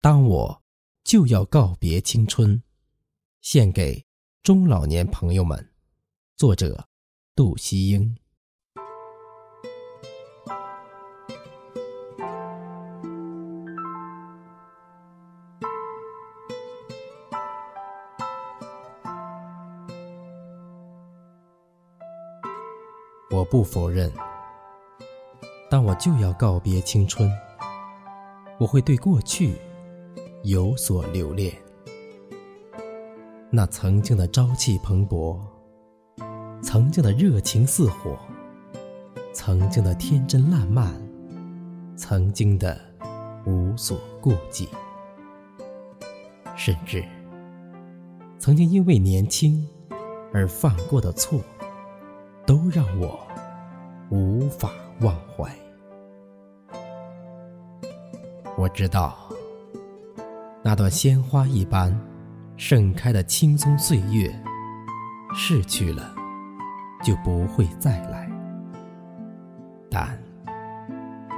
当我就要告别青春，献给中老年朋友们。作者：杜希英。我不否认，当我就要告别青春，我会对过去有所留恋。那曾经的朝气蓬勃，曾经的热情似火，曾经的天真烂漫，曾经的无所顾忌，甚至曾经因为年轻而犯过的错。都让我无法忘怀。我知道，那段鲜花一般盛开的青葱岁月，逝去了就不会再来。但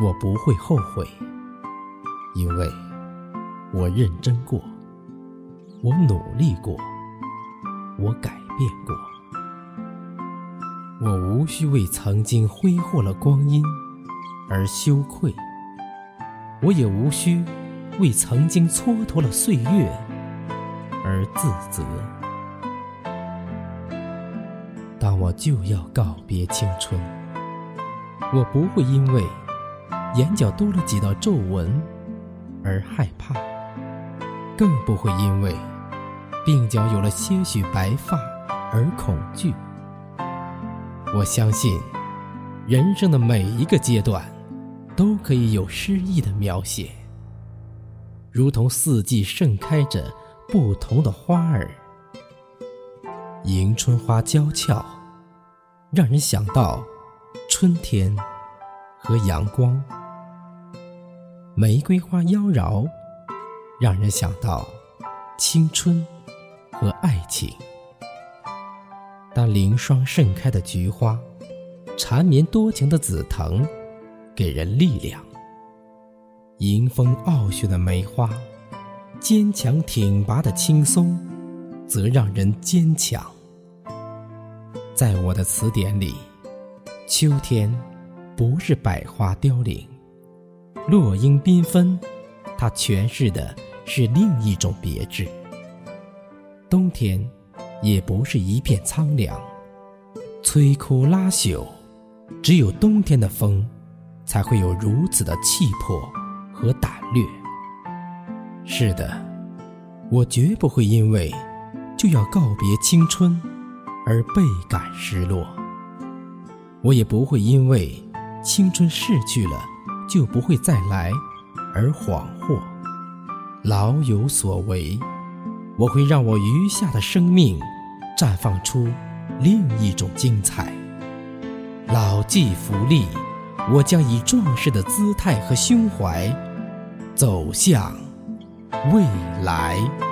我不会后悔，因为我认真过，我努力过，我改变过。我无需为曾经挥霍了光阴而羞愧，我也无需为曾经蹉跎了岁月而自责。当我就要告别青春，我不会因为眼角多了几道皱纹而害怕，更不会因为鬓角有了些许白发而恐惧。我相信，人生的每一个阶段，都可以有诗意的描写，如同四季盛开着不同的花儿。迎春花娇俏，让人想到春天和阳光；玫瑰花妖娆，让人想到青春和爱情。当凌霜盛开的菊花，缠绵多情的紫藤，给人力量；迎风傲雪的梅花，坚强挺拔的青松，则让人坚强。在我的词典里，秋天不是百花凋零，落英缤纷，它诠释的是另一种别致。冬天。也不是一片苍凉，摧枯拉朽，只有冬天的风，才会有如此的气魄和胆略。是的，我绝不会因为就要告别青春而倍感失落，我也不会因为青春逝去了就不会再来而恍惚。老有所为。我会让我余下的生命绽放出另一种精彩。老骥伏枥，我将以壮士的姿态和胸怀走向未来。